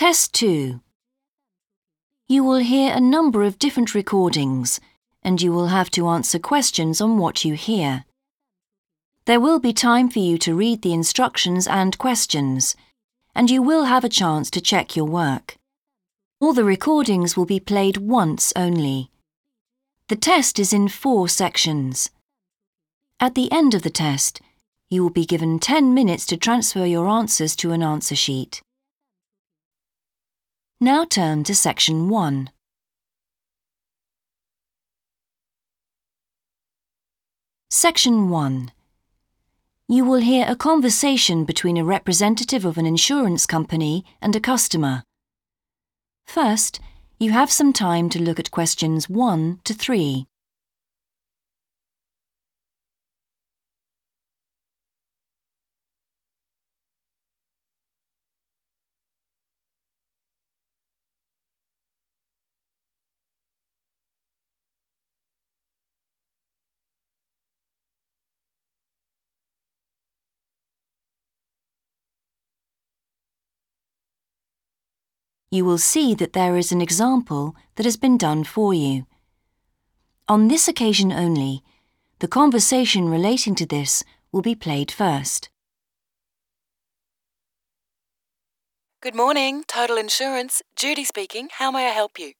Test 2. You will hear a number of different recordings and you will have to answer questions on what you hear. There will be time for you to read the instructions and questions, and you will have a chance to check your work. All the recordings will be played once only. The test is in four sections. At the end of the test, you will be given 10 minutes to transfer your answers to an answer sheet. Now turn to section 1. Section 1. You will hear a conversation between a representative of an insurance company and a customer. First, you have some time to look at questions 1 to 3. You will see that there is an example that has been done for you. On this occasion only, the conversation relating to this will be played first. Good morning, Total Insurance. Judy speaking. How may I help you?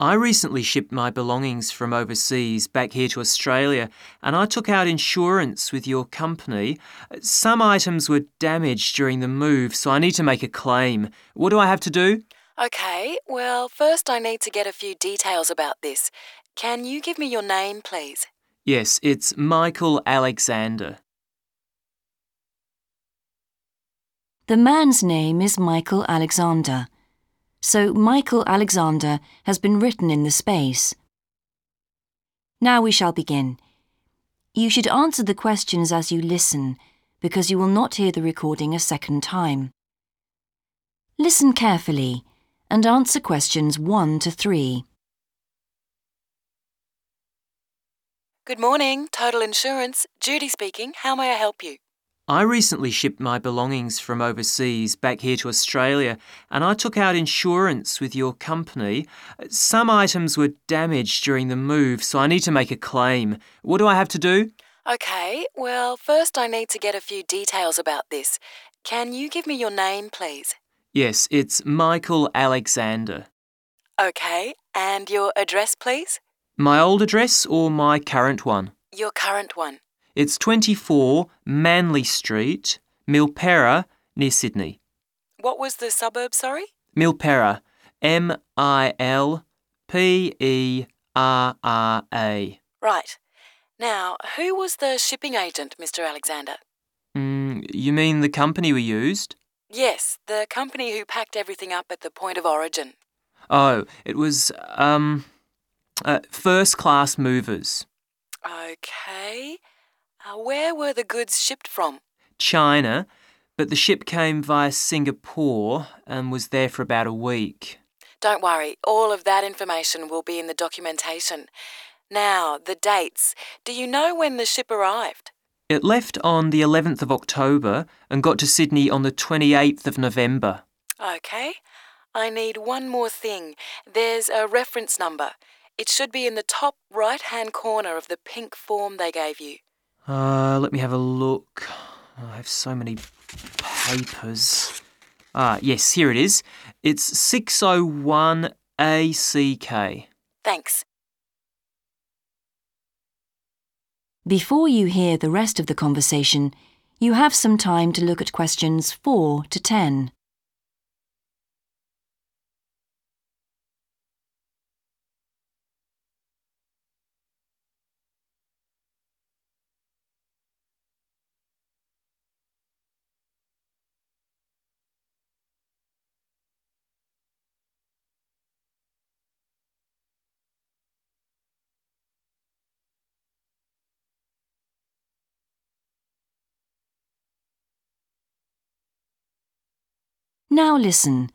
I recently shipped my belongings from overseas back here to Australia and I took out insurance with your company. Some items were damaged during the move, so I need to make a claim. What do I have to do? Okay, well, first I need to get a few details about this. Can you give me your name, please? Yes, it's Michael Alexander. The man's name is Michael Alexander, so Michael Alexander has been written in the space. Now we shall begin. You should answer the questions as you listen, because you will not hear the recording a second time. Listen carefully and answer questions 1 to 3. Good morning, Total Insurance. Judy speaking. How may I help you? I recently shipped my belongings from overseas back here to Australia and I took out insurance with your company. Some items were damaged during the move, so I need to make a claim. What do I have to do? Okay, well, first I need to get a few details about this. Can you give me your name, please? Yes, it's Michael Alexander. Okay, and your address, please? My old address or my current one? Your current one. It's 24 Manly Street, Milperra, near Sydney. What was the suburb, sorry? Milperra. M I L P E R R A. Right. Now, who was the shipping agent, Mr. Alexander? Mm, you mean the company we used? Yes, the company who packed everything up at the point of origin. Oh, it was, um, uh, first class movers. Okay. Uh, where were the goods shipped from? China, but the ship came via Singapore and was there for about a week. Don't worry, all of that information will be in the documentation. Now, the dates. Do you know when the ship arrived? It left on the 11th of October and got to Sydney on the 28th of November. Okay. I need one more thing. There's a reference number. It should be in the top right hand corner of the pink form they gave you. Uh, let me have a look. I have so many papers. Ah, yes, here it is. It's 601 ACK. Thanks. Before you hear the rest of the conversation, you have some time to look at questions 4 to 10. Now listen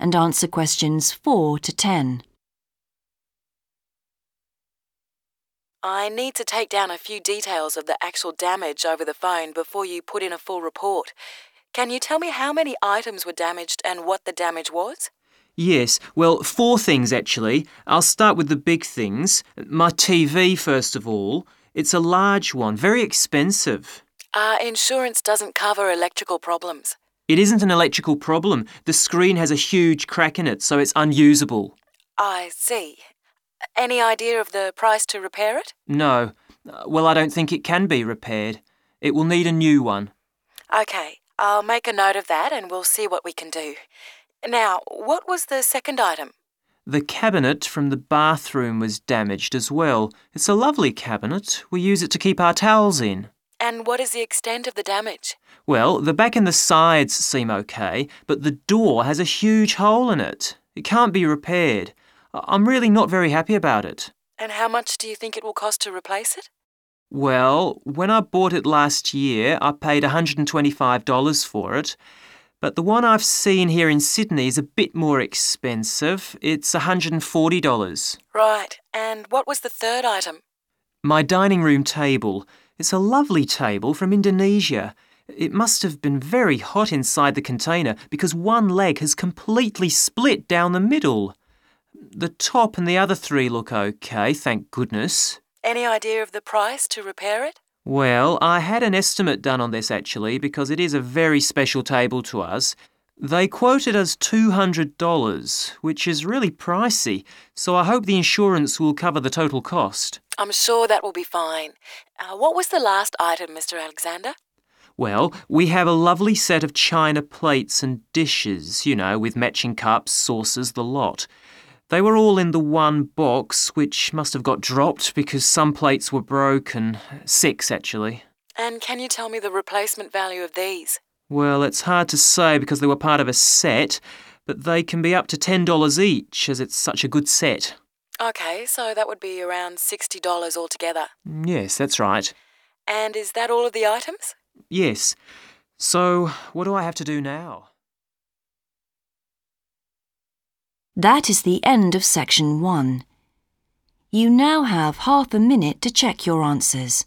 and answer questions 4 to 10. I need to take down a few details of the actual damage over the phone before you put in a full report. Can you tell me how many items were damaged and what the damage was? Yes, well, four things actually. I'll start with the big things. My TV, first of all. It's a large one, very expensive. Our insurance doesn't cover electrical problems. It isn't an electrical problem. The screen has a huge crack in it, so it's unusable. I see. Any idea of the price to repair it? No. Uh, Well, I don't think it can be repaired. It will need a new one. Okay, I'll make a note of that and we'll see what we can do. Now, what was the second item? The cabinet from the bathroom was damaged as well. It's a lovely cabinet. We use it to keep our towels in. And what is the extent of the damage? Well, the back and the sides seem okay, but the door has a huge hole in it. It can't be repaired. I'm really not very happy about it. And how much do you think it will cost to replace it? Well, when I bought it last year, I paid $125 for it. But the one I've seen here in Sydney is a bit more expensive. It's $140. Right, and what was the third item? My dining room table. It's a lovely table from Indonesia. It must have been very hot inside the container because one leg has completely split down the middle. The top and the other three look okay, thank goodness. Any idea of the price to repair it? Well, I had an estimate done on this actually because it is a very special table to us. They quoted us $200, which is really pricey, so I hope the insurance will cover the total cost. I'm sure that will be fine. Uh, what was the last item, Mr. Alexander? Well, we have a lovely set of china plates and dishes, you know, with matching cups, saucers, the lot. They were all in the one box, which must have got dropped because some plates were broken. Six, actually. And can you tell me the replacement value of these? Well, it's hard to say because they were part of a set, but they can be up to $10 each as it's such a good set. Okay, so that would be around $60 altogether. Yes, that's right. And is that all of the items? Yes. So, what do I have to do now? That is the end of section one. You now have half a minute to check your answers.